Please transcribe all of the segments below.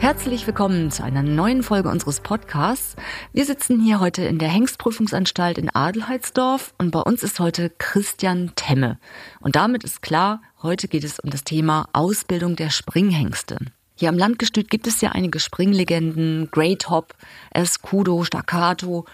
Herzlich willkommen zu einer neuen Folge unseres Podcasts. Wir sitzen hier heute in der Hengstprüfungsanstalt in Adelheidsdorf und bei uns ist heute Christian Temme. Und damit ist klar, heute geht es um das Thema Ausbildung der Springhengste. Hier am Landgestüt gibt es ja einige Springlegenden, Great Hop, Escudo, Staccato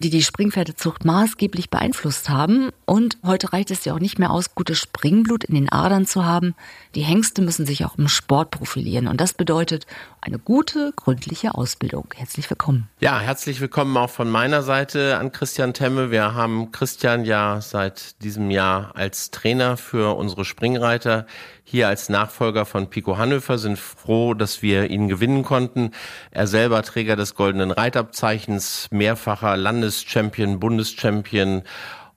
die die Springpferdezucht maßgeblich beeinflusst haben. Und heute reicht es ja auch nicht mehr aus, gutes Springblut in den Adern zu haben. Die Hengste müssen sich auch im Sport profilieren. Und das bedeutet eine gute, gründliche Ausbildung. Herzlich willkommen. Ja, herzlich willkommen auch von meiner Seite an Christian Temme. Wir haben Christian ja seit diesem Jahr als Trainer für unsere Springreiter hier als Nachfolger von Pico Hannöfer, sind froh, dass wir ihn gewinnen konnten. Er selber Träger des Goldenen Reitabzeichens, mehrfacher Landeschampion, Bundeschampion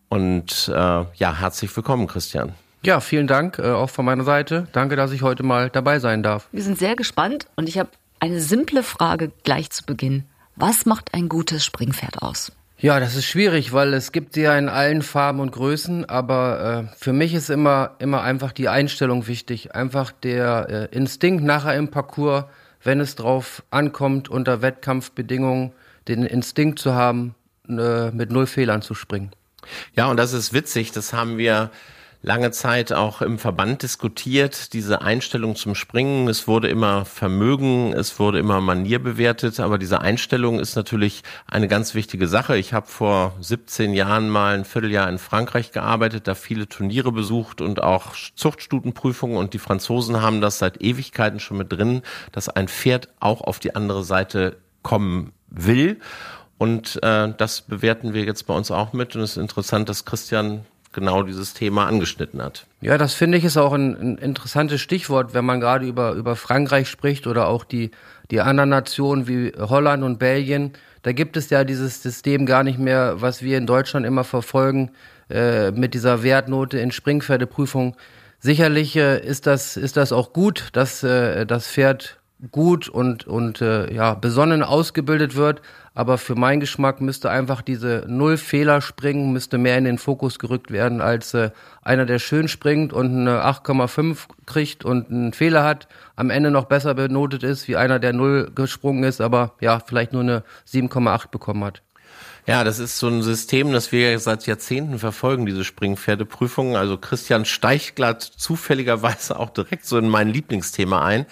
und äh, ja, herzlich willkommen, Christian. Ja, vielen Dank äh, auch von meiner Seite. Danke, dass ich heute mal dabei sein darf. Wir sind sehr gespannt und ich habe eine simple Frage gleich zu Beginn. Was macht ein gutes Springpferd aus? Ja, das ist schwierig, weil es gibt sie ja in allen Farben und Größen, aber äh, für mich ist immer, immer einfach die Einstellung wichtig. Einfach der äh, Instinkt nachher im Parcours, wenn es drauf ankommt, unter Wettkampfbedingungen, den Instinkt zu haben, äh, mit null Fehlern zu springen. Ja, und das ist witzig, das haben wir lange Zeit auch im Verband diskutiert, diese Einstellung zum Springen. Es wurde immer Vermögen, es wurde immer Manier bewertet, aber diese Einstellung ist natürlich eine ganz wichtige Sache. Ich habe vor 17 Jahren mal ein Vierteljahr in Frankreich gearbeitet, da viele Turniere besucht und auch Zuchtstutenprüfungen und die Franzosen haben das seit Ewigkeiten schon mit drin, dass ein Pferd auch auf die andere Seite kommen will. Und äh, das bewerten wir jetzt bei uns auch mit. Und es ist interessant, dass Christian genau dieses Thema angeschnitten hat. Ja, das finde ich ist auch ein, ein, interessantes Stichwort, wenn man gerade über, über Frankreich spricht oder auch die, die anderen Nationen wie Holland und Belgien. Da gibt es ja dieses System gar nicht mehr, was wir in Deutschland immer verfolgen, äh, mit dieser Wertnote in Springpferdeprüfung. Sicherlich äh, ist, das, ist das auch gut, dass äh, das Pferd gut und, und äh, ja, besonnen ausgebildet wird. Aber für meinen Geschmack müsste einfach diese Null-Fehler springen, müsste mehr in den Fokus gerückt werden, als äh, einer, der schön springt und eine 8,5 kriegt und einen Fehler hat, am Ende noch besser benotet ist, wie einer, der Null gesprungen ist, aber ja, vielleicht nur eine 7,8 bekommen hat. Ja, das ist so ein System, das wir seit Jahrzehnten verfolgen, diese Springpferdeprüfungen. Also Christian steigt glatt zufälligerweise auch direkt so in mein Lieblingsthema ein.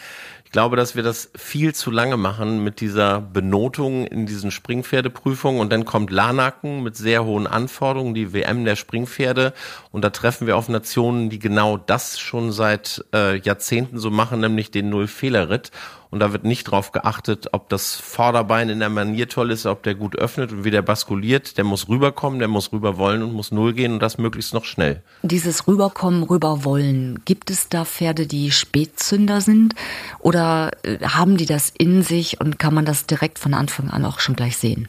Ich glaube, dass wir das viel zu lange machen mit dieser Benotung in diesen Springpferdeprüfungen. Und dann kommt Lanaken mit sehr hohen Anforderungen, die WM der Springpferde. Und da treffen wir auf Nationen, die genau das schon seit äh, Jahrzehnten so machen, nämlich den Null-Fehler-Ritt und da wird nicht drauf geachtet, ob das Vorderbein in der Manier toll ist, ob der gut öffnet und wie der baskuliert. Der muss rüberkommen, der muss rüber wollen und muss null gehen und das möglichst noch schnell. Dieses Rüberkommen, rüberwollen, gibt es da Pferde, die Spätzünder sind oder äh, haben die das in sich und kann man das direkt von Anfang an auch schon gleich sehen?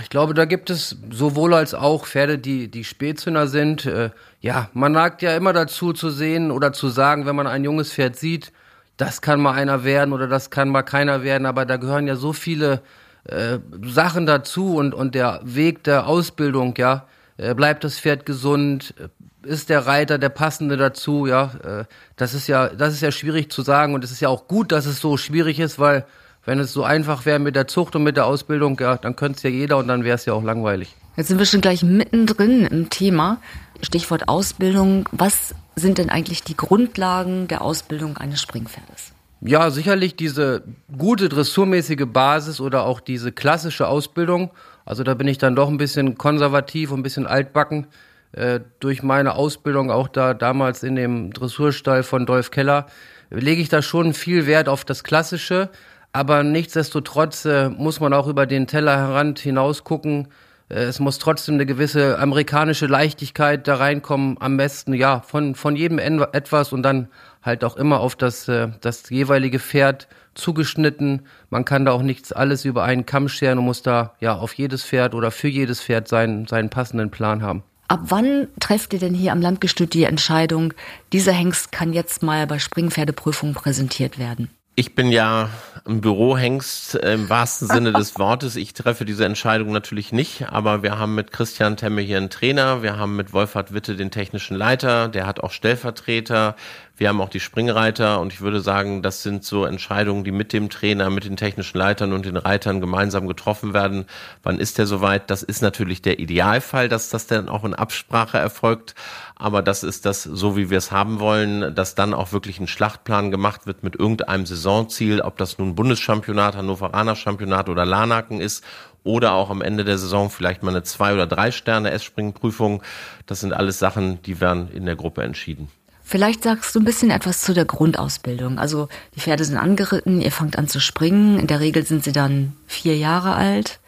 Ich glaube, da gibt es sowohl als auch Pferde, die, die Spätzünder sind. Äh, ja, man neigt ja immer dazu zu sehen oder zu sagen, wenn man ein junges Pferd sieht, das kann mal einer werden oder das kann mal keiner werden, aber da gehören ja so viele äh, Sachen dazu und, und der Weg der Ausbildung, ja, äh, bleibt das Pferd gesund, ist der Reiter der passende dazu, ja, äh, das ist ja, das ist ja schwierig zu sagen und es ist ja auch gut, dass es so schwierig ist, weil wenn es so einfach wäre mit der Zucht und mit der Ausbildung, ja, dann könnte es ja jeder und dann wäre es ja auch langweilig. Jetzt sind wir schon gleich mittendrin im Thema. Stichwort Ausbildung. Was sind denn eigentlich die Grundlagen der Ausbildung eines Springpferdes? Ja, sicherlich diese gute dressurmäßige Basis oder auch diese klassische Ausbildung. Also da bin ich dann doch ein bisschen konservativ und ein bisschen altbacken. Äh, durch meine Ausbildung auch da damals in dem Dressurstall von Dolph Keller lege ich da schon viel Wert auf das Klassische. Aber nichtsdestotrotz äh, muss man auch über den Tellerrand hinaus gucken. Äh, es muss trotzdem eine gewisse amerikanische Leichtigkeit da reinkommen. Am besten, ja, von, von jedem etwas und dann halt auch immer auf das, äh, das jeweilige Pferd zugeschnitten. Man kann da auch nichts alles über einen Kamm scheren und muss da ja auf jedes Pferd oder für jedes Pferd seinen, seinen passenden Plan haben. Ab wann trefft ihr denn hier am Landgestüt die Entscheidung, dieser Hengst kann jetzt mal bei Springpferdeprüfung präsentiert werden? Ich bin ja ein Bürohengst im wahrsten Sinne des Wortes. Ich treffe diese Entscheidung natürlich nicht, aber wir haben mit Christian Temme hier einen Trainer, wir haben mit Wolfhard Witte den technischen Leiter, der hat auch Stellvertreter, wir haben auch die Springreiter und ich würde sagen, das sind so Entscheidungen, die mit dem Trainer, mit den technischen Leitern und den Reitern gemeinsam getroffen werden. Wann ist der soweit? Das ist natürlich der Idealfall, dass das dann auch in Absprache erfolgt aber das ist das, so wie wir es haben wollen, dass dann auch wirklich ein Schlachtplan gemacht wird mit irgendeinem Saisonziel, ob das nun Bundeschampionat, Hannoveraner Championat oder Lanaken ist oder auch am Ende der Saison vielleicht mal eine zwei oder drei Sterne S-Springen-Prüfung. Das sind alles Sachen, die werden in der Gruppe entschieden. Vielleicht sagst du ein bisschen etwas zu der Grundausbildung. Also die Pferde sind angeritten, ihr fangt an zu springen. In der Regel sind sie dann vier Jahre alt.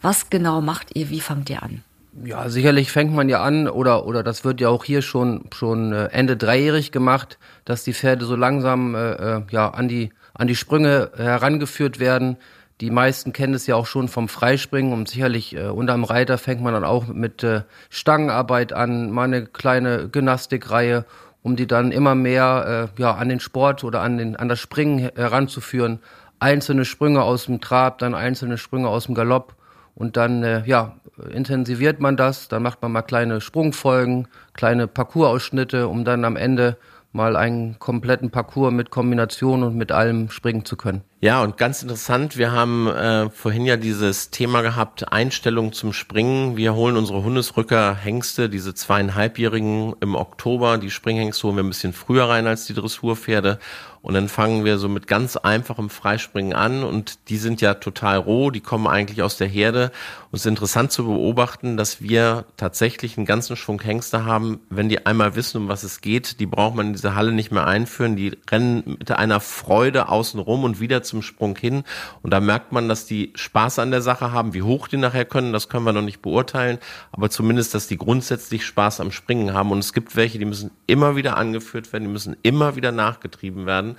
Was genau macht ihr? Wie fangt ihr an? Ja, sicherlich fängt man ja an, oder, oder das wird ja auch hier schon, schon äh, Ende dreijährig gemacht, dass die Pferde so langsam äh, äh, ja, an, die, an die Sprünge herangeführt werden. Die meisten kennen es ja auch schon vom Freispringen und sicherlich äh, unterm Reiter fängt man dann auch mit äh, Stangenarbeit an, mal eine kleine Gymnastikreihe, um die dann immer mehr äh, ja, an den Sport oder an, den, an das Springen heranzuführen. Einzelne Sprünge aus dem Trab, dann einzelne Sprünge aus dem Galopp und dann äh, ja, intensiviert man das, dann macht man mal kleine Sprungfolgen, kleine Parcoursausschnitte, um dann am Ende mal einen kompletten Parcours mit Kombination und mit allem springen zu können. Ja, und ganz interessant, wir haben äh, vorhin ja dieses Thema gehabt, Einstellung zum Springen. Wir holen unsere Hundesrücker Hengste, diese zweieinhalbjährigen im Oktober. Die Springhengste holen wir ein bisschen früher rein als die Dressurpferde. Und dann fangen wir so mit ganz einfachem Freispringen an und die sind ja total roh, die kommen eigentlich aus der Herde. Und es ist interessant zu beobachten, dass wir tatsächlich einen ganzen Schwung Hengste haben. Wenn die einmal wissen, um was es geht, die braucht man in diese Halle nicht mehr einführen. Die rennen mit einer Freude außen rum und wieder zum Sprung hin. Und da merkt man, dass die Spaß an der Sache haben. Wie hoch die nachher können, das können wir noch nicht beurteilen. Aber zumindest, dass die grundsätzlich Spaß am Springen haben. Und es gibt welche, die müssen immer wieder angeführt werden, die müssen immer wieder nachgetrieben werden.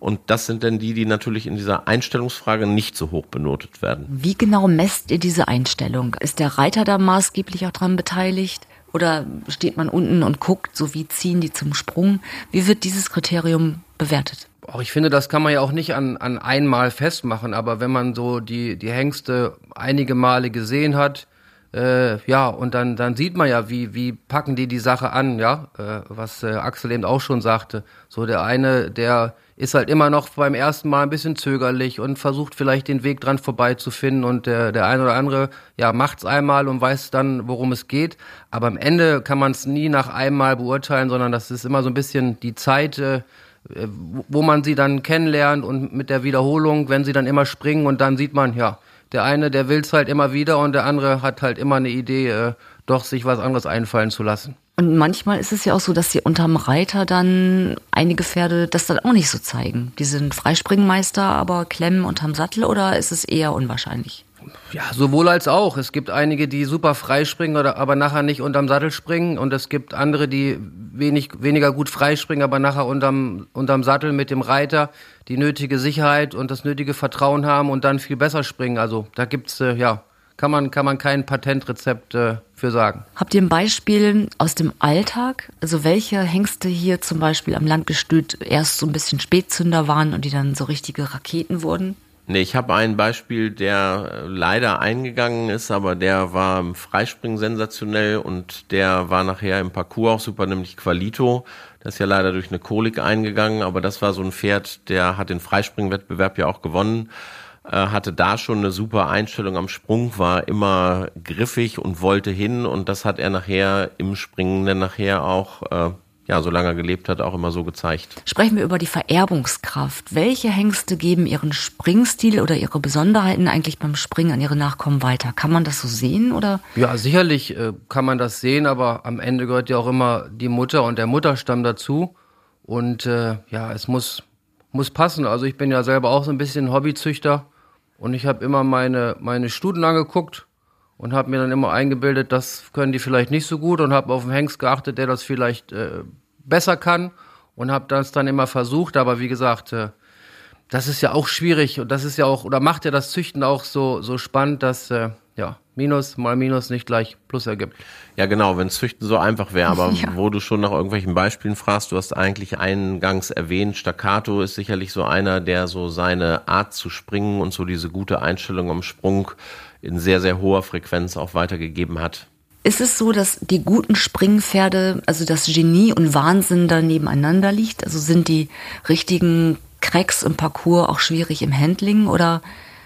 Und das sind dann die, die natürlich in dieser Einstellungsfrage nicht so hoch benotet werden. Wie genau messt ihr diese Einstellung? Ist der Reiter da maßgeblich auch dran beteiligt? Oder steht man unten und guckt, so wie ziehen die zum Sprung? Wie wird dieses Kriterium bewertet? Auch ich finde, das kann man ja auch nicht an, an einmal festmachen, aber wenn man so die, die Hengste einige Male gesehen hat, äh, ja, und dann, dann sieht man ja, wie, wie packen die die Sache an, ja, äh, was äh, Axel eben auch schon sagte. So der eine, der ist halt immer noch beim ersten Mal ein bisschen zögerlich und versucht vielleicht den Weg dran vorbeizufinden und der, der eine oder andere, ja, macht's einmal und weiß dann, worum es geht. Aber am Ende kann man es nie nach einmal beurteilen, sondern das ist immer so ein bisschen die Zeit, äh, wo man sie dann kennenlernt und mit der Wiederholung, wenn sie dann immer springen und dann sieht man, ja, der eine, der will's halt immer wieder und der andere hat halt immer eine Idee, äh, doch sich was anderes einfallen zu lassen. Und manchmal ist es ja auch so, dass sie unterm Reiter dann einige Pferde das dann auch nicht so zeigen. Die sind Freispringmeister, aber klemmen unterm Sattel oder ist es eher unwahrscheinlich? Ja, sowohl als auch. Es gibt einige, die super freispringen oder aber nachher nicht unterm Sattel springen und es gibt andere, die wenig, weniger gut freispringen, aber nachher unterm, unterm Sattel mit dem Reiter die nötige Sicherheit und das nötige Vertrauen haben und dann viel besser springen. Also da gibt's äh, ja kann man, kann man kein Patentrezept äh, für sagen. Habt ihr ein Beispiel aus dem Alltag? Also welche Hengste hier zum Beispiel am Landgestüt erst so ein bisschen Spätzünder waren und die dann so richtige Raketen wurden? Nee, ich habe ein Beispiel, der äh, leider eingegangen ist, aber der war im Freispringen sensationell und der war nachher im Parcours auch super, nämlich Qualito. Der ist ja leider durch eine Kolik eingegangen, aber das war so ein Pferd, der hat den Freispringwettbewerb ja auch gewonnen, äh, hatte da schon eine super Einstellung am Sprung, war immer griffig und wollte hin und das hat er nachher im Springen dann nachher auch äh, ja, solange er gelebt hat, auch immer so gezeigt. Sprechen wir über die Vererbungskraft. Welche Hengste geben ihren Springstil oder ihre Besonderheiten eigentlich beim Springen an ihre Nachkommen weiter? Kann man das so sehen oder? Ja, sicherlich äh, kann man das sehen, aber am Ende gehört ja auch immer die Mutter und der Mutterstamm dazu. Und äh, ja, es muss, muss passen. Also ich bin ja selber auch so ein bisschen Hobbyzüchter und ich habe immer meine, meine Studen angeguckt und habe mir dann immer eingebildet, das können die vielleicht nicht so gut und habe auf den Hengst geachtet, der das vielleicht äh, besser kann und habe das dann immer versucht. Aber wie gesagt, äh, das ist ja auch schwierig und das ist ja auch oder macht ja das Züchten auch so so spannend, dass äh, ja Minus mal Minus nicht gleich Plus ergibt. Ja, genau, wenn Züchten so einfach wäre, aber ja. wo du schon nach irgendwelchen Beispielen fragst, du hast eigentlich eingangs erwähnt, Staccato ist sicherlich so einer, der so seine Art zu springen und so diese gute Einstellung am Sprung in sehr, sehr hoher Frequenz auch weitergegeben hat. Ist es so, dass die guten Springpferde, also das Genie und Wahnsinn da nebeneinander liegt? Also sind die richtigen Cracks im Parcours auch schwierig im Handling oder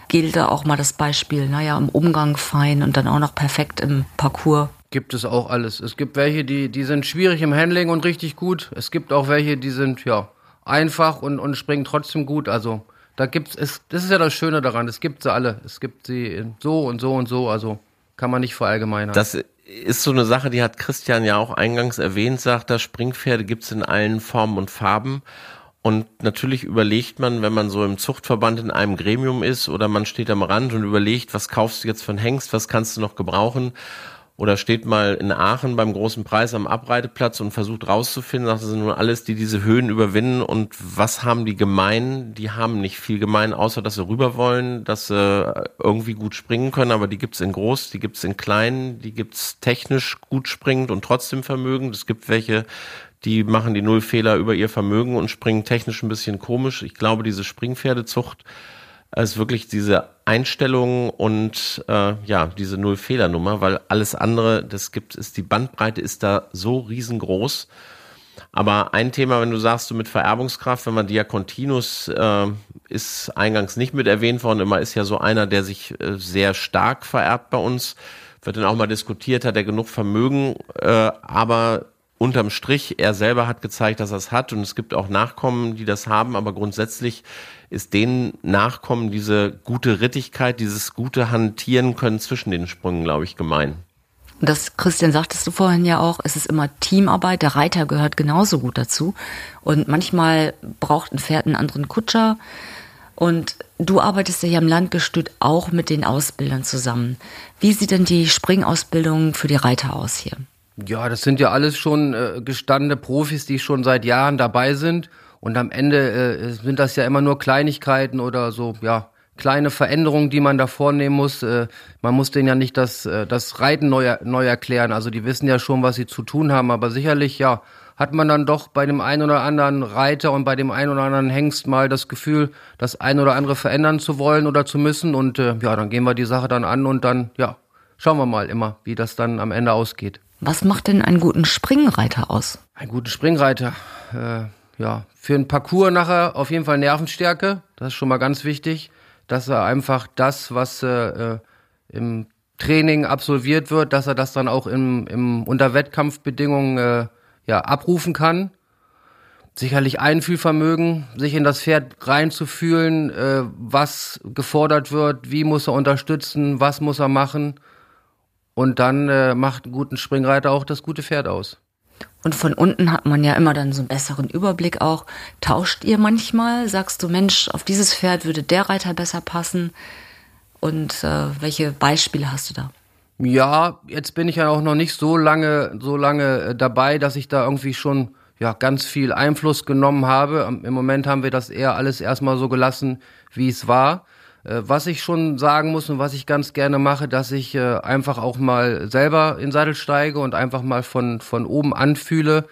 gilt da auch mal das Beispiel, naja, im Umgang fein und dann auch noch perfekt im Parcours? Gibt es auch alles. Es gibt welche, die, die sind schwierig im Handling und richtig gut. Es gibt auch welche, die sind, ja, einfach und, und springen trotzdem gut. Also, da gibt's, es, das ist ja das Schöne daran. Es gibt sie alle. Es gibt sie so und so und so. Also, kann man nicht verallgemeinern. Das ist so eine Sache, die hat Christian ja auch eingangs erwähnt, sagt er, Springpferde gibt's in allen Formen und Farben. Und natürlich überlegt man, wenn man so im Zuchtverband in einem Gremium ist oder man steht am Rand und überlegt, was kaufst du jetzt von Hengst, was kannst du noch gebrauchen? Oder steht mal in Aachen beim großen Preis am Abreiteplatz und versucht rauszufinden, das sind nur alles, die diese Höhen überwinden. Und was haben die gemein? Die haben nicht viel gemein, außer dass sie rüber wollen, dass sie irgendwie gut springen können. Aber die gibt's in groß, die gibt's in klein, die gibt's technisch gut springend und trotzdem Vermögen. Es gibt welche, die machen die Nullfehler über ihr Vermögen und springen technisch ein bisschen komisch. Ich glaube, diese Springpferdezucht ist wirklich diese Einstellung und äh, ja, diese Nullfehlernummer, weil alles andere, das gibt, ist die Bandbreite ist da so riesengroß. Aber ein Thema, wenn du sagst, du mit Vererbungskraft, wenn man Diakontinus äh, ist eingangs nicht mit erwähnt worden, immer ist ja so einer, der sich äh, sehr stark vererbt bei uns, wird dann auch mal diskutiert, hat er genug Vermögen, äh, aber unterm Strich, er selber hat gezeigt, dass er es hat und es gibt auch Nachkommen, die das haben, aber grundsätzlich ist den Nachkommen diese gute Rittigkeit, dieses gute Hantieren können zwischen den Sprüngen, glaube ich, gemein. Das, Christian, sagtest du vorhin ja auch, es ist immer Teamarbeit, der Reiter gehört genauso gut dazu. Und manchmal braucht ein Pferd einen anderen Kutscher. Und du arbeitest ja hier im Landgestüt auch mit den Ausbildern zusammen. Wie sieht denn die Springausbildung für die Reiter aus hier? Ja, das sind ja alles schon äh, gestandene Profis, die schon seit Jahren dabei sind. Und am Ende äh, sind das ja immer nur Kleinigkeiten oder so, ja, kleine Veränderungen, die man da vornehmen muss. Äh, man muss denen ja nicht das, äh, das Reiten neu, neu erklären. Also die wissen ja schon, was sie zu tun haben. Aber sicherlich, ja, hat man dann doch bei dem einen oder anderen Reiter und bei dem einen oder anderen Hengst mal das Gefühl, das ein oder andere verändern zu wollen oder zu müssen. Und äh, ja, dann gehen wir die Sache dann an und dann, ja, schauen wir mal immer, wie das dann am Ende ausgeht. Was macht denn einen guten Springreiter aus? Einen guten Springreiter, äh, ja, für einen Parcours nachher auf jeden Fall Nervenstärke. Das ist schon mal ganz wichtig, dass er einfach das, was äh, im Training absolviert wird, dass er das dann auch im, im unter Wettkampfbedingungen äh, ja abrufen kann. Sicherlich Einfühlvermögen, sich in das Pferd reinzufühlen, äh, was gefordert wird, wie muss er unterstützen, was muss er machen und dann äh, macht einen guten Springreiter auch das gute Pferd aus. Und von unten hat man ja immer dann so einen besseren Überblick auch. Tauscht ihr manchmal? Sagst du, Mensch, auf dieses Pferd würde der Reiter besser passen? Und äh, welche Beispiele hast du da? Ja, jetzt bin ich ja auch noch nicht so lange, so lange äh, dabei, dass ich da irgendwie schon ja ganz viel Einfluss genommen habe. Im Moment haben wir das eher alles erstmal so gelassen, wie es war. Äh, was ich schon sagen muss und was ich ganz gerne mache, dass ich äh, einfach auch mal selber in Sattel steige und einfach mal von, von oben anfühle,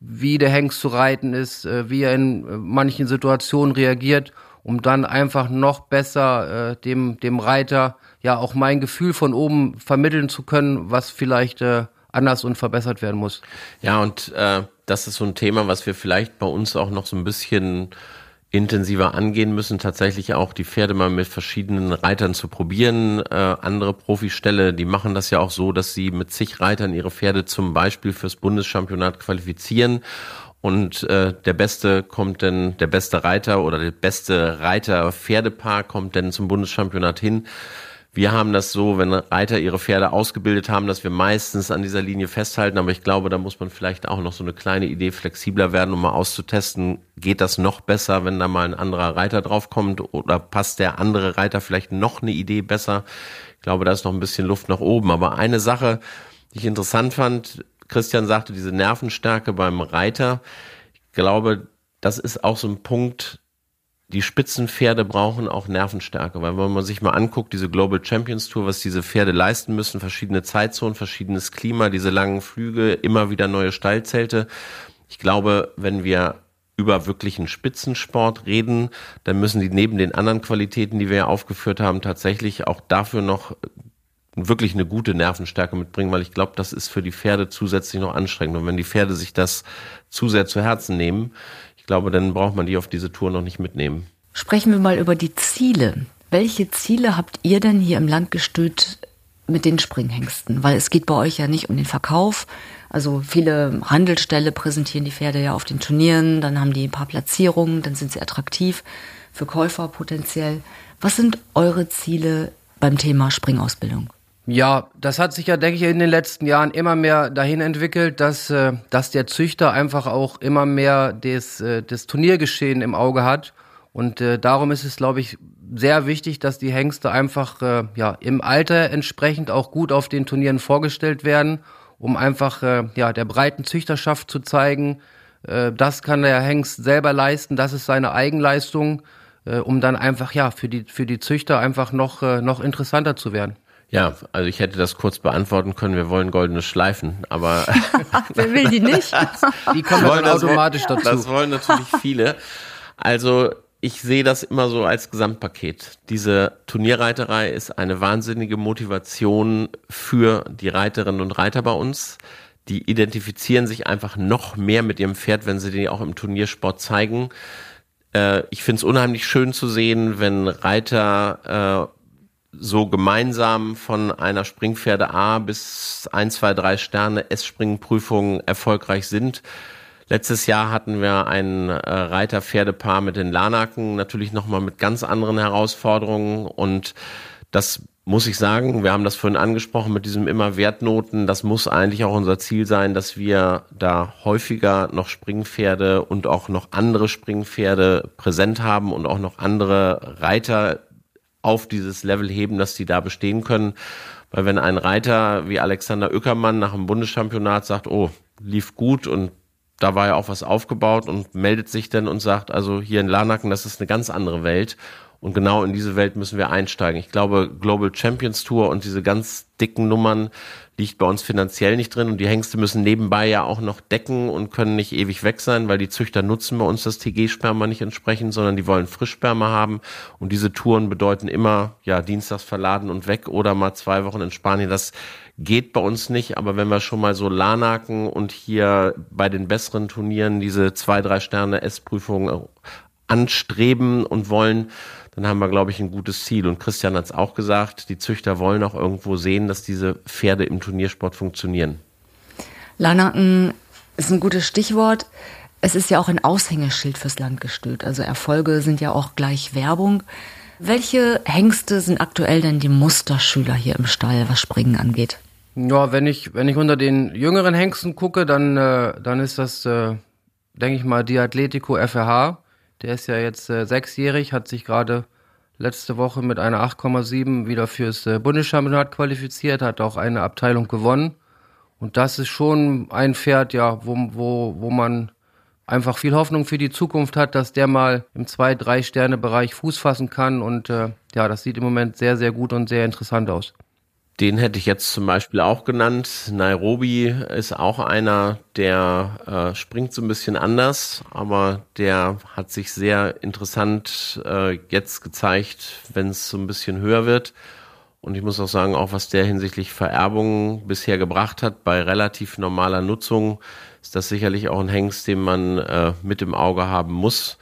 wie der Hengst zu reiten ist, äh, wie er in manchen Situationen reagiert, um dann einfach noch besser dem, dem Reiter ja auch mein Gefühl von oben vermitteln zu können, was vielleicht anders und verbessert werden muss. Ja, und äh, das ist so ein Thema, was wir vielleicht bei uns auch noch so ein bisschen intensiver angehen müssen, tatsächlich auch die Pferde mal mit verschiedenen Reitern zu probieren. Äh, andere Profiställe, die machen das ja auch so, dass sie mit zig Reitern ihre Pferde zum Beispiel fürs Bundeschampionat qualifizieren. Und äh, der beste kommt denn, der beste Reiter oder der beste Reiter-Pferdepaar kommt denn zum Bundeschampionat hin. Wir haben das so, wenn Reiter ihre Pferde ausgebildet haben, dass wir meistens an dieser Linie festhalten. Aber ich glaube, da muss man vielleicht auch noch so eine kleine Idee flexibler werden, um mal auszutesten, geht das noch besser, wenn da mal ein anderer Reiter draufkommt oder passt der andere Reiter vielleicht noch eine Idee besser? Ich glaube, da ist noch ein bisschen Luft nach oben. Aber eine Sache, die ich interessant fand, Christian sagte, diese Nervenstärke beim Reiter. Ich glaube, das ist auch so ein Punkt, die Spitzenpferde brauchen auch Nervenstärke, weil wenn man sich mal anguckt, diese Global Champions Tour, was diese Pferde leisten müssen, verschiedene Zeitzonen, verschiedenes Klima, diese langen Flüge, immer wieder neue Stallzelte. Ich glaube, wenn wir über wirklichen Spitzensport reden, dann müssen die neben den anderen Qualitäten, die wir ja aufgeführt haben, tatsächlich auch dafür noch wirklich eine gute Nervenstärke mitbringen, weil ich glaube, das ist für die Pferde zusätzlich noch anstrengend. Und wenn die Pferde sich das zu sehr zu Herzen nehmen, glaube, dann braucht man die auf diese Tour noch nicht mitnehmen. Sprechen wir mal über die Ziele. Welche Ziele habt ihr denn hier im Landgestüt mit den Springhengsten? Weil es geht bei euch ja nicht um den Verkauf. Also viele Handelsställe präsentieren die Pferde ja auf den Turnieren, dann haben die ein paar Platzierungen, dann sind sie attraktiv für Käufer potenziell. Was sind eure Ziele beim Thema Springausbildung? Ja, das hat sich ja, denke ich, in den letzten Jahren immer mehr dahin entwickelt, dass, äh, dass der Züchter einfach auch immer mehr des, äh, das Turniergeschehen im Auge hat. Und äh, darum ist es, glaube ich, sehr wichtig, dass die Hengste einfach äh, ja, im Alter entsprechend auch gut auf den Turnieren vorgestellt werden, um einfach äh, ja, der breiten Züchterschaft zu zeigen, äh, das kann der Hengst selber leisten, das ist seine Eigenleistung, äh, um dann einfach ja für die, für die Züchter einfach noch, äh, noch interessanter zu werden. Ja, also ich hätte das kurz beantworten können. Wir wollen goldene Schleifen, aber wer will die nicht? die kommen dann automatisch dazu. Das wollen natürlich viele. Also ich sehe das immer so als Gesamtpaket. Diese Turnierreiterei ist eine wahnsinnige Motivation für die Reiterinnen und Reiter bei uns. Die identifizieren sich einfach noch mehr mit ihrem Pferd, wenn sie den auch im Turniersport zeigen. Äh, ich finde es unheimlich schön zu sehen, wenn Reiter äh, so gemeinsam von einer Springpferde A bis 1, 2, 3 Sterne S-Springprüfung erfolgreich sind. Letztes Jahr hatten wir ein äh, Reiter-Pferdepaar mit den Lanaken, natürlich nochmal mit ganz anderen Herausforderungen und das muss ich sagen, wir haben das vorhin angesprochen mit diesem immer Wertnoten, das muss eigentlich auch unser Ziel sein, dass wir da häufiger noch Springpferde und auch noch andere Springpferde präsent haben und auch noch andere Reiter auf dieses Level heben, dass die da bestehen können. Weil wenn ein Reiter wie Alexander Öckermann nach dem Bundeschampionat sagt, oh, lief gut und da war ja auch was aufgebaut und meldet sich dann und sagt, also hier in Larnacken, das ist eine ganz andere Welt. Und genau in diese Welt müssen wir einsteigen. Ich glaube, Global Champions Tour und diese ganz dicken Nummern liegt bei uns finanziell nicht drin. Und die Hengste müssen nebenbei ja auch noch decken und können nicht ewig weg sein, weil die Züchter nutzen bei uns das TG-Sperma nicht entsprechend, sondern die wollen Frischsperma haben. Und diese Touren bedeuten immer, ja, dienstags verladen und weg oder mal zwei Wochen in Spanien. Das geht bei uns nicht. Aber wenn wir schon mal so Lanaken und hier bei den besseren Turnieren diese zwei, drei Sterne S-Prüfungen anstreben und wollen, dann haben wir, glaube ich, ein gutes Ziel. Und Christian hat es auch gesagt, die Züchter wollen auch irgendwo sehen, dass diese Pferde im Turniersport funktionieren. Lanaken ist ein gutes Stichwort. Es ist ja auch ein Aushängeschild fürs Landgestüt. Also Erfolge sind ja auch gleich Werbung. Welche Hengste sind aktuell denn die Musterschüler hier im Stall, was Springen angeht? Ja, wenn ich, wenn ich unter den jüngeren Hengsten gucke, dann, äh, dann ist das, äh, denke ich mal, die Atletico FRH. Der ist ja jetzt äh, sechsjährig, hat sich gerade letzte Woche mit einer 8,7 wieder fürs äh, Bundeschampionat qualifiziert, hat auch eine Abteilung gewonnen. Und das ist schon ein Pferd, ja, wo, wo, wo man einfach viel Hoffnung für die Zukunft hat, dass der mal im 2-3-Sterne-Bereich Fuß fassen kann. Und äh, ja, das sieht im Moment sehr, sehr gut und sehr interessant aus. Den hätte ich jetzt zum Beispiel auch genannt. Nairobi ist auch einer, der äh, springt so ein bisschen anders, aber der hat sich sehr interessant äh, jetzt gezeigt, wenn es so ein bisschen höher wird. Und ich muss auch sagen, auch was der hinsichtlich Vererbung bisher gebracht hat, bei relativ normaler Nutzung, ist das sicherlich auch ein Hengst, den man äh, mit im Auge haben muss.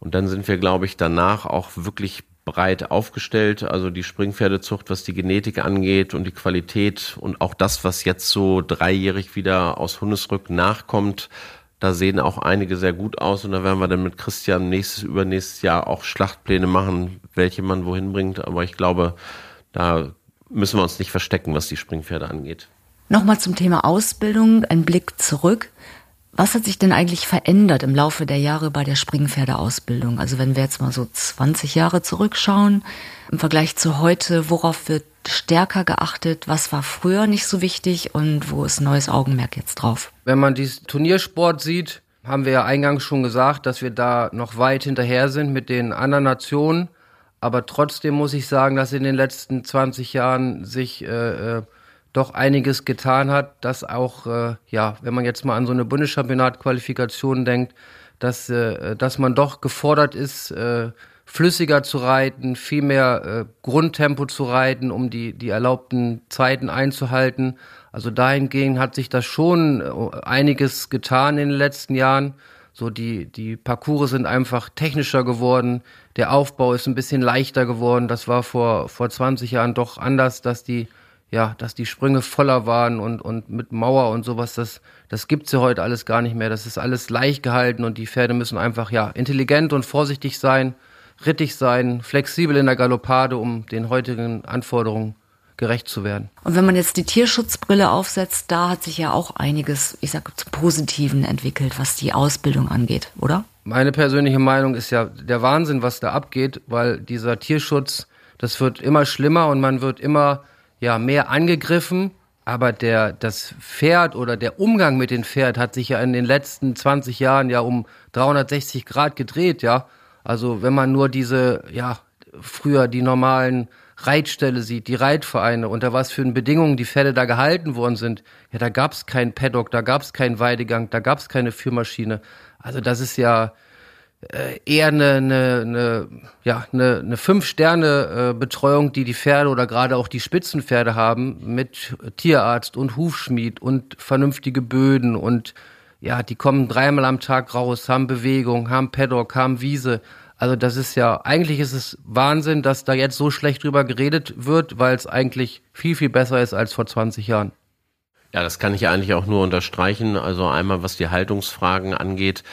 Und dann sind wir, glaube ich, danach auch wirklich breit aufgestellt. Also die Springpferdezucht, was die Genetik angeht und die Qualität und auch das, was jetzt so dreijährig wieder aus Hundesrück nachkommt, da sehen auch einige sehr gut aus und da werden wir dann mit Christian nächstes, übernächstes Jahr auch Schlachtpläne machen, welche man wohin bringt. Aber ich glaube, da müssen wir uns nicht verstecken, was die Springpferde angeht. Nochmal zum Thema Ausbildung, ein Blick zurück. Was hat sich denn eigentlich verändert im Laufe der Jahre bei der Springpferdeausbildung? Also wenn wir jetzt mal so 20 Jahre zurückschauen, im Vergleich zu heute, worauf wird stärker geachtet? Was war früher nicht so wichtig und wo ist neues Augenmerk jetzt drauf? Wenn man diesen Turniersport sieht, haben wir ja eingangs schon gesagt, dass wir da noch weit hinterher sind mit den anderen Nationen. Aber trotzdem muss ich sagen, dass in den letzten 20 Jahren sich äh, äh, doch einiges getan hat, dass auch, äh, ja, wenn man jetzt mal an so eine Bundeschampionat-Qualifikation denkt, dass, äh, dass man doch gefordert ist, äh, flüssiger zu reiten, viel mehr äh, Grundtempo zu reiten, um die, die erlaubten Zeiten einzuhalten. Also dahingehend hat sich das schon äh, einiges getan in den letzten Jahren. So die, die Parcours sind einfach technischer geworden. Der Aufbau ist ein bisschen leichter geworden. Das war vor, vor 20 Jahren doch anders, dass die, ja, dass die Sprünge voller waren und, und mit Mauer und sowas. Das, das gibt's ja heute alles gar nicht mehr. Das ist alles leicht gehalten und die Pferde müssen einfach, ja, intelligent und vorsichtig sein, rittig sein, flexibel in der Galoppade, um den heutigen Anforderungen gerecht zu werden. Und wenn man jetzt die Tierschutzbrille aufsetzt, da hat sich ja auch einiges, ich sage, zum Positiven entwickelt, was die Ausbildung angeht, oder? Meine persönliche Meinung ist ja der Wahnsinn, was da abgeht, weil dieser Tierschutz, das wird immer schlimmer und man wird immer ja mehr angegriffen. Aber der, das Pferd oder der Umgang mit dem Pferd hat sich ja in den letzten 20 Jahren ja um 360 Grad gedreht, ja. Also wenn man nur diese, ja, früher die normalen Reitställe sieht, die Reitvereine, unter was für Bedingungen die Pferde da gehalten worden sind, ja, da gab's kein Paddock, da gab's keinen Weidegang, da gab's keine Führmaschine. Also das ist ja eher eine, eine, eine, ja, eine, eine Fünf-Sterne-Betreuung, die die Pferde oder gerade auch die Spitzenpferde haben, mit Tierarzt und Hufschmied und vernünftige Böden und ja, die kommen dreimal am Tag raus, haben Bewegung, haben Paddock, haben Wiese. Also das ist ja, eigentlich ist es Wahnsinn, dass da jetzt so schlecht drüber geredet wird, weil es eigentlich viel, viel besser ist als vor 20 Jahren. Ja, das kann ich eigentlich auch nur unterstreichen. Also einmal, was die Haltungsfragen angeht.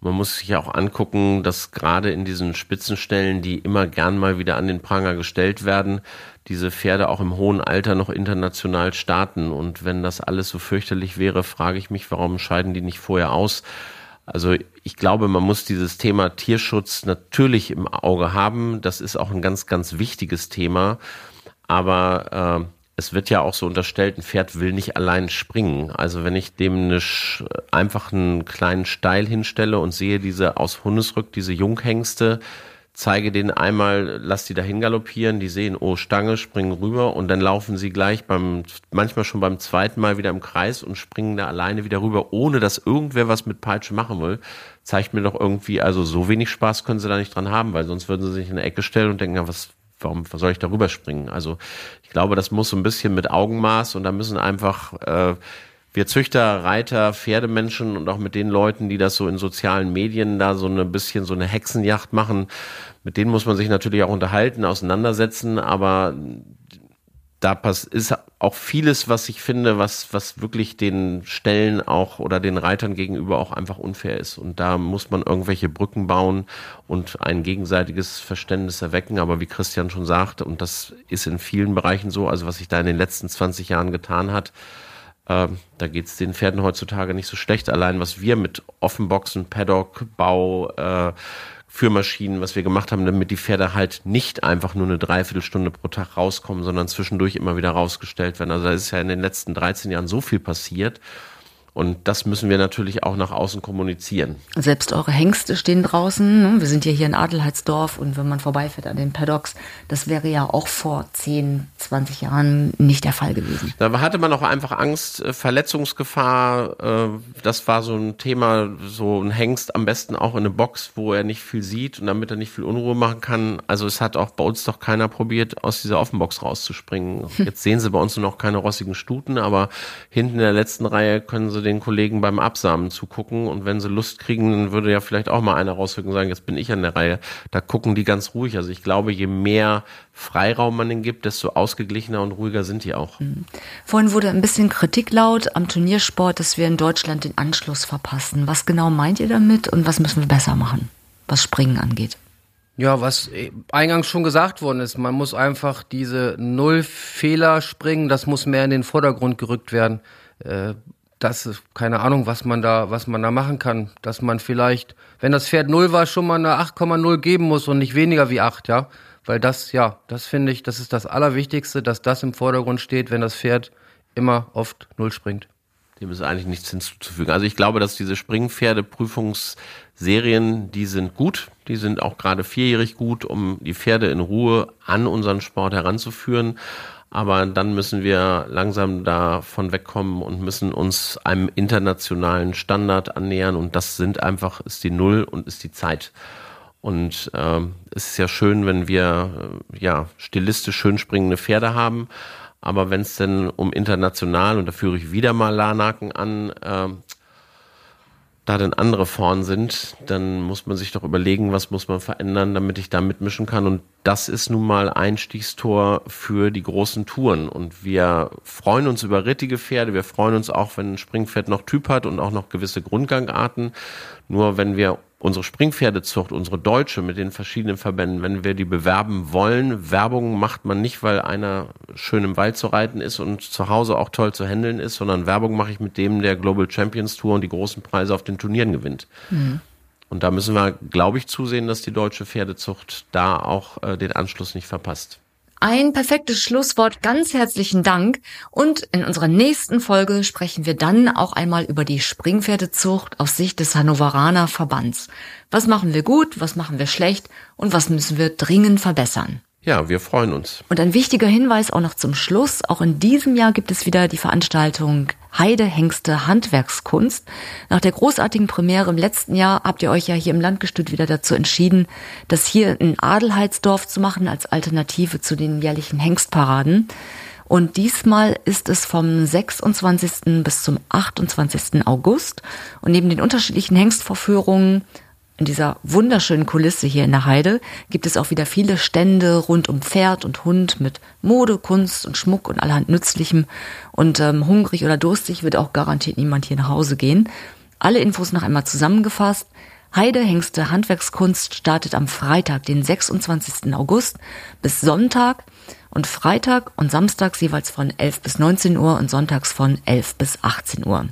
Man muss sich auch angucken, dass gerade in diesen Spitzenstellen, die immer gern mal wieder an den Pranger gestellt werden, diese Pferde auch im hohen Alter noch international starten. Und wenn das alles so fürchterlich wäre, frage ich mich, warum scheiden die nicht vorher aus? Also ich glaube, man muss dieses Thema Tierschutz natürlich im Auge haben. Das ist auch ein ganz, ganz wichtiges Thema. Aber äh, es wird ja auch so unterstellt, ein Pferd will nicht allein springen. Also wenn ich dem eine, einfach einen kleinen Steil hinstelle und sehe diese aus Hundesrück, diese Junghengste, zeige denen einmal, lass die dahin galoppieren, die sehen, oh, Stange, springen rüber und dann laufen sie gleich beim, manchmal schon beim zweiten Mal wieder im Kreis und springen da alleine wieder rüber, ohne dass irgendwer was mit Peitsche machen will. Zeigt mir doch irgendwie, also so wenig Spaß können sie da nicht dran haben, weil sonst würden sie sich in eine Ecke stellen und denken, ja, was, warum soll ich da rüberspringen? Also ich glaube, das muss so ein bisschen mit Augenmaß und da müssen einfach, äh, wir Züchter, Reiter, Pferdemenschen und auch mit den Leuten, die das so in sozialen Medien da so ein bisschen so eine Hexenjacht machen, mit denen muss man sich natürlich auch unterhalten, auseinandersetzen, aber da ist auch vieles, was ich finde, was, was wirklich den Stellen auch oder den Reitern gegenüber auch einfach unfair ist. Und da muss man irgendwelche Brücken bauen und ein gegenseitiges Verständnis erwecken. Aber wie Christian schon sagt, und das ist in vielen Bereichen so, also was sich da in den letzten 20 Jahren getan hat, ähm, da geht es den Pferden heutzutage nicht so schlecht. Allein was wir mit Offenboxen, Paddock, Bau, äh, Führmaschinen, was wir gemacht haben, damit die Pferde halt nicht einfach nur eine Dreiviertelstunde pro Tag rauskommen, sondern zwischendurch immer wieder rausgestellt werden. Also da ist ja in den letzten 13 Jahren so viel passiert. Und das müssen wir natürlich auch nach außen kommunizieren. Selbst eure Hengste stehen draußen. Ne? Wir sind ja hier in Adelheidsdorf und wenn man vorbeifährt an den Paddocks, das wäre ja auch vor 10, 20 Jahren nicht der Fall gewesen. Da hatte man auch einfach Angst, äh, Verletzungsgefahr. Äh, das war so ein Thema, so ein Hengst am besten auch in eine Box, wo er nicht viel sieht und damit er nicht viel Unruhe machen kann. Also es hat auch bei uns doch keiner probiert, aus dieser Offenbox rauszuspringen. Jetzt sehen sie bei uns nur noch keine rossigen Stuten, aber hinten in der letzten Reihe können sie den Kollegen beim Absamen zugucken und wenn sie Lust kriegen, dann würde ja vielleicht auch mal einer rausrücken und sagen, jetzt bin ich an der Reihe. Da gucken die ganz ruhig. Also ich glaube, je mehr Freiraum man ihnen gibt, desto ausgeglichener und ruhiger sind die auch. Mhm. Vorhin wurde ein bisschen Kritik laut am Turniersport, dass wir in Deutschland den Anschluss verpassen. Was genau meint ihr damit und was müssen wir besser machen, was Springen angeht? Ja, was eingangs schon gesagt worden ist, man muss einfach diese Null-Fehler springen, das muss mehr in den Vordergrund gerückt werden. Äh, das ist keine Ahnung, was man da, was man da machen kann. Dass man vielleicht, wenn das Pferd null war, schon mal eine 8,0 geben muss und nicht weniger wie 8, ja. Weil das, ja, das finde ich, das ist das Allerwichtigste, dass das im Vordergrund steht, wenn das Pferd immer oft null springt. Dem ist eigentlich nichts hinzuzufügen. Also ich glaube, dass diese Springpferdeprüfungsserien, die sind gut. Die sind auch gerade vierjährig gut, um die Pferde in Ruhe an unseren Sport heranzuführen. Aber dann müssen wir langsam davon wegkommen und müssen uns einem internationalen Standard annähern. Und das sind einfach, ist die Null und ist die Zeit. Und ähm, es ist ja schön, wenn wir äh, ja stilistisch schön springende Pferde haben. Aber wenn es denn um international, und da führe ich wieder mal Lanaken an, äh, da denn andere vorn sind, dann muss man sich doch überlegen, was muss man verändern, damit ich da mitmischen kann. Und das ist nun mal Einstiegstor für die großen Touren. Und wir freuen uns über rittige Pferde. Wir freuen uns auch, wenn ein Springpferd noch Typ hat und auch noch gewisse Grundgangarten. Nur wenn wir unsere Springpferdezucht, unsere deutsche mit den verschiedenen Verbänden, wenn wir die bewerben wollen, Werbung macht man nicht, weil einer schön im Wald zu reiten ist und zu Hause auch toll zu handeln ist, sondern Werbung mache ich mit dem, der Global Champions Tour und die großen Preise auf den Turnieren gewinnt. Mhm. Und da müssen wir, glaube ich, zusehen, dass die deutsche Pferdezucht da auch äh, den Anschluss nicht verpasst. Ein perfektes Schlusswort. Ganz herzlichen Dank. Und in unserer nächsten Folge sprechen wir dann auch einmal über die Springpferdezucht aus Sicht des Hannoveraner Verbands. Was machen wir gut, was machen wir schlecht und was müssen wir dringend verbessern? Ja, wir freuen uns. Und ein wichtiger Hinweis auch noch zum Schluss. Auch in diesem Jahr gibt es wieder die Veranstaltung Heide Hengste Handwerkskunst. Nach der großartigen Premiere im letzten Jahr habt ihr euch ja hier im Landgestüt wieder dazu entschieden, das hier in Adelheidsdorf zu machen als Alternative zu den jährlichen Hengstparaden. Und diesmal ist es vom 26. bis zum 28. August. Und neben den unterschiedlichen Hengstvorführungen in dieser wunderschönen Kulisse hier in der Heide gibt es auch wieder viele Stände rund um Pferd und Hund mit Mode, Kunst und Schmuck und allerhand Nützlichem. Und ähm, hungrig oder durstig wird auch garantiert niemand hier nach Hause gehen. Alle Infos noch einmal zusammengefasst. Heide Hengste Handwerkskunst startet am Freitag, den 26. August bis Sonntag und Freitag und Samstags jeweils von 11 bis 19 Uhr und sonntags von 11 bis 18 Uhr.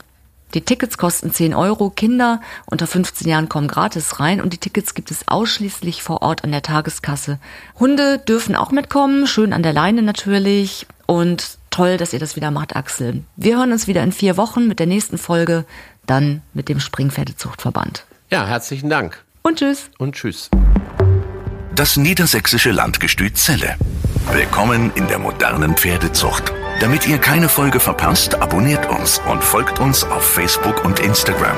Die Tickets kosten 10 Euro, Kinder unter 15 Jahren kommen gratis rein und die Tickets gibt es ausschließlich vor Ort an der Tageskasse. Hunde dürfen auch mitkommen, schön an der Leine natürlich und toll, dass ihr das wieder macht, Axel. Wir hören uns wieder in vier Wochen mit der nächsten Folge, dann mit dem Springpferdezuchtverband. Ja, herzlichen Dank. Und tschüss. Und tschüss. Das niedersächsische Landgestüt Celle. Willkommen in der modernen Pferdezucht. Damit ihr keine Folge verpasst, abonniert uns und folgt uns auf Facebook und Instagram.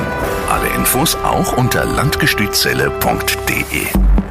Alle Infos auch unter landgestützelle.de.